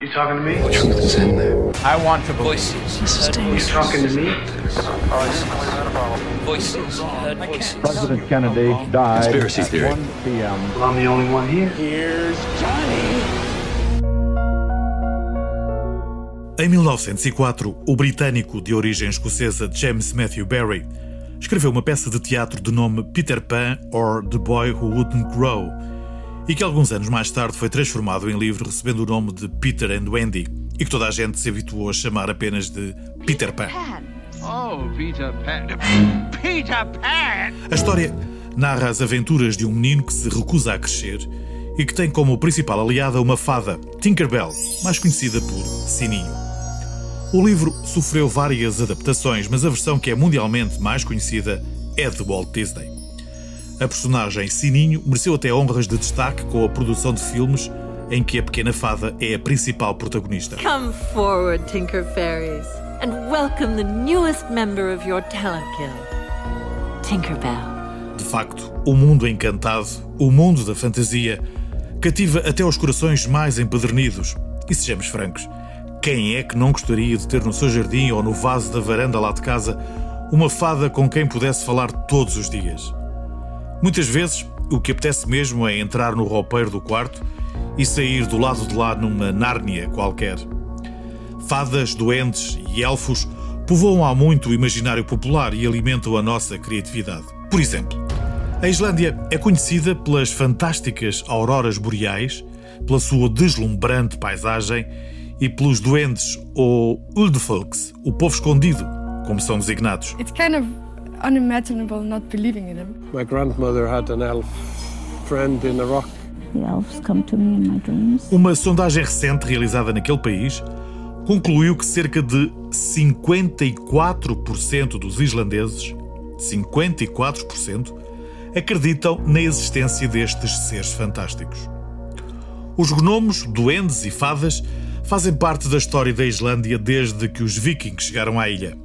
You talking to me? The truth is in there. I want to voices. You talking to me? Voices. Voices. President Kennedy died Conspiracy at theory. 1 p.m. Well, I'm the only one here. Em 1904, o britânico de origem escocesa James Matthew Barrie escreveu uma peça de teatro de nome Peter Pan or The Boy Who Wouldn't Grow e que alguns anos mais tarde foi transformado em livro recebendo o nome de Peter and Wendy e que toda a gente se habituou a chamar apenas de Peter Pan. Oh, Peter Pan. Peter Pan! A história narra as aventuras de um menino que se recusa a crescer e que tem como principal aliada uma fada, Tinkerbell, mais conhecida por Sininho. O livro sofreu várias adaptações, mas a versão que é mundialmente mais conhecida é de Walt Disney. A personagem Sininho mereceu até honras de destaque com a produção de filmes em que a pequena fada é a principal protagonista. Come forward, Tinker Fairies, and welcome the newest member of your talent guild, Tinkerbell. De facto, o mundo encantado, o mundo da fantasia, cativa até os corações mais empedernidos. E sejamos francos, quem é que não gostaria de ter no seu jardim ou no vaso da varanda lá de casa uma fada com quem pudesse falar todos os dias? Muitas vezes, o que apetece mesmo é entrar no roupeiro do quarto e sair do lado de lá numa Nárnia qualquer. Fadas, duendes e elfos povoam há muito o imaginário popular e alimentam a nossa criatividade. Por exemplo, a Islândia é conhecida pelas fantásticas auroras boreais, pela sua deslumbrante paisagem e pelos duendes ou Uldfolks, o povo escondido, como são designados. It's kind of unimaginable not believing in him. My grandmother had an elf friend in a rock. The elves come to me in my dreams. Uma sondagem recente realizada naquele país concluiu que cerca de 54% dos islandeses, 54%, acreditam na existência destes seres fantásticos. Os gnomos, duendes e fadas fazem parte da história da Islândia desde que os vikings chegaram à ilha.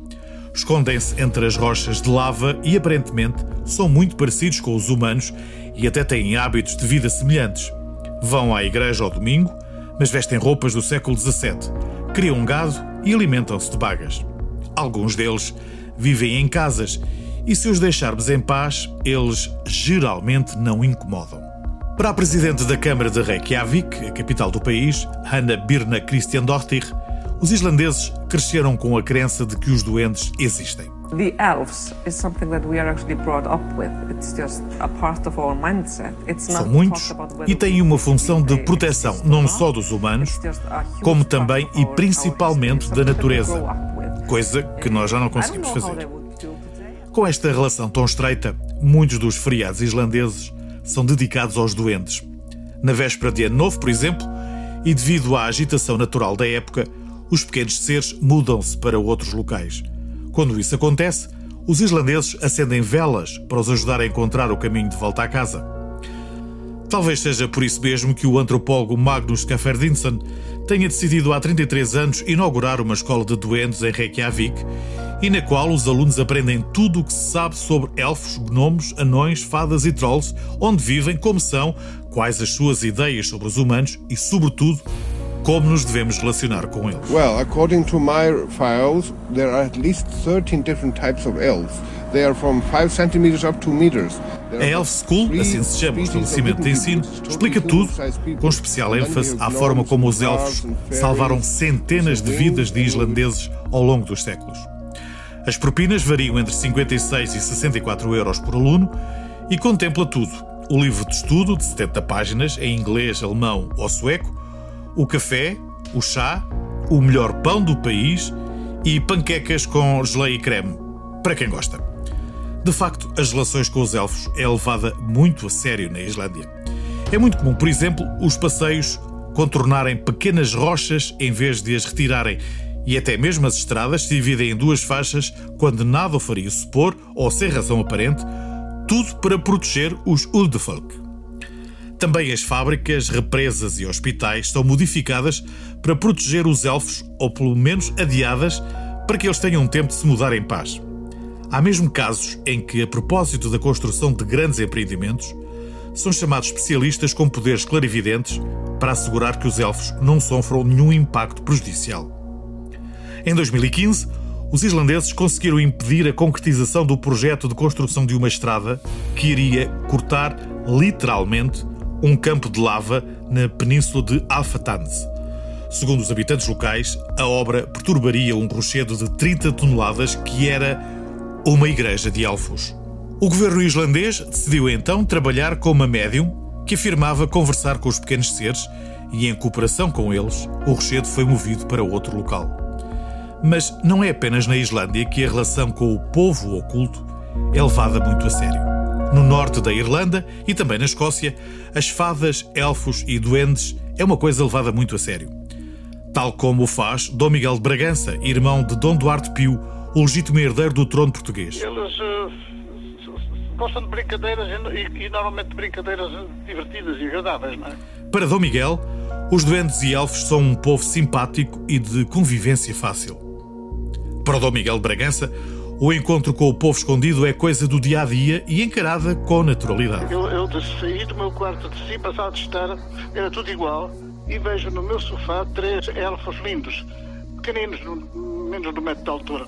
Escondem-se entre as rochas de lava e aparentemente são muito parecidos com os humanos e até têm hábitos de vida semelhantes. Vão à igreja ao domingo, mas vestem roupas do século XVII, criam gado e alimentam-se de bagas. Alguns deles vivem em casas e, se os deixarmos em paz, eles geralmente não incomodam. Para a presidente da Câmara de Reykjavik, a capital do país, Hanna Birna Christiandóttir, os islandeses cresceram com a crença de que os doentes existem. The elves is something that we are actually brought up with. It's just a part of our mindset. It's not São muitos e têm uma função de proteção não só dos humanos, como também e principalmente da natureza, coisa que nós já não conseguimos fazer. Com esta relação tão estreita, muitos dos feriados islandeses são dedicados aos doentes. Na véspera de Ano Novo, por exemplo, e devido à agitação natural da época, os pequenos seres mudam-se para outros locais. Quando isso acontece, os islandeses acendem velas para os ajudar a encontrar o caminho de volta à casa. Talvez seja por isso mesmo que o antropólogo Magnus Caferdinsson tenha decidido há 33 anos inaugurar uma escola de doentes em Reykjavik e na qual os alunos aprendem tudo o que se sabe sobre elfos, gnomos, anões, fadas e trolls, onde vivem, como são, quais as suas ideias sobre os humanos e, sobretudo, como nos devemos relacionar com eles. Well, according to my files, there are at least 13 different types of elves. They are from 5 centimeters up to meters. A Elf School, assim se chama o estabelecimento de ensino, explica tudo, com especial ênfase à forma como os elfos salvaram centenas de vidas de islandeses ao longo dos séculos. As propinas variam entre 56 e 64 euros por aluno e contempla tudo: o livro de estudo de 70 páginas em inglês, alemão ou sueco, o café, o chá, o melhor pão do país e panquecas com geleia e creme, para quem gosta. De facto, as relações com os elfos é levada muito a sério na Islândia. É muito comum, por exemplo, os passeios contornarem pequenas rochas em vez de as retirarem, e até mesmo as estradas se dividem em duas faixas quando nada o faria supor, ou sem razão aparente, tudo para proteger os Uldefolk. Também as fábricas, represas e hospitais são modificadas para proteger os elfos, ou pelo menos adiadas, para que eles tenham tempo de se mudar em paz. Há mesmo casos em que, a propósito da construção de grandes empreendimentos, são chamados especialistas com poderes clarividentes para assegurar que os elfos não sofram nenhum impacto prejudicial. Em 2015, os islandeses conseguiram impedir a concretização do projeto de construção de uma estrada que iria cortar, literalmente, um campo de lava na península de Alfatans. Segundo os habitantes locais, a obra perturbaria um rochedo de 30 toneladas que era uma igreja de elfos. O governo islandês decidiu então trabalhar com uma médium que afirmava conversar com os pequenos seres e, em cooperação com eles, o rochedo foi movido para outro local. Mas não é apenas na Islândia que a relação com o povo oculto é levada muito a sério. No norte da Irlanda e também na Escócia, as fadas, elfos e duendes é uma coisa levada muito a sério. Tal como o faz Dom Miguel de Bragança, irmão de Dom Duarte Pio, o legítimo herdeiro do trono português. Eles uh, gostam de brincadeiras e, e, normalmente de brincadeiras divertidas e agradáveis, não é? Para Dom Miguel, os duendes e elfos são um povo simpático e de convivência fácil. Para Dom Miguel de Bragança, o encontro com o povo escondido é coisa do dia a dia e encarada com naturalidade. Eu, eu saí do meu quarto de si, passado de estar, era tudo igual, e vejo no meu sofá três elfos lindos, pequeninos, menos de um metro de altura.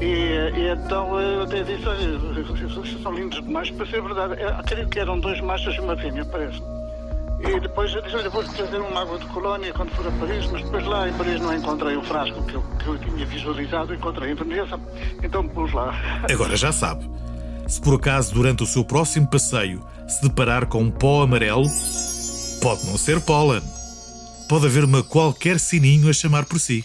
E, e então eu até disse, olha, são lindos demais para ser verdade. Eu acredito que eram dois machos e uma fêmea, parece. E depois eu disse, olha, vou trazer uma água de colónia quando for a Paris, mas depois lá em Paris não encontrei o frasco que eu, que eu tinha visualizado, encontrei em Veneza, então pus lá. Agora já sabe. Se por acaso durante o seu próximo passeio se deparar com um pó amarelo, pode não ser pólen. Pode haver uma qualquer sininho a chamar por si.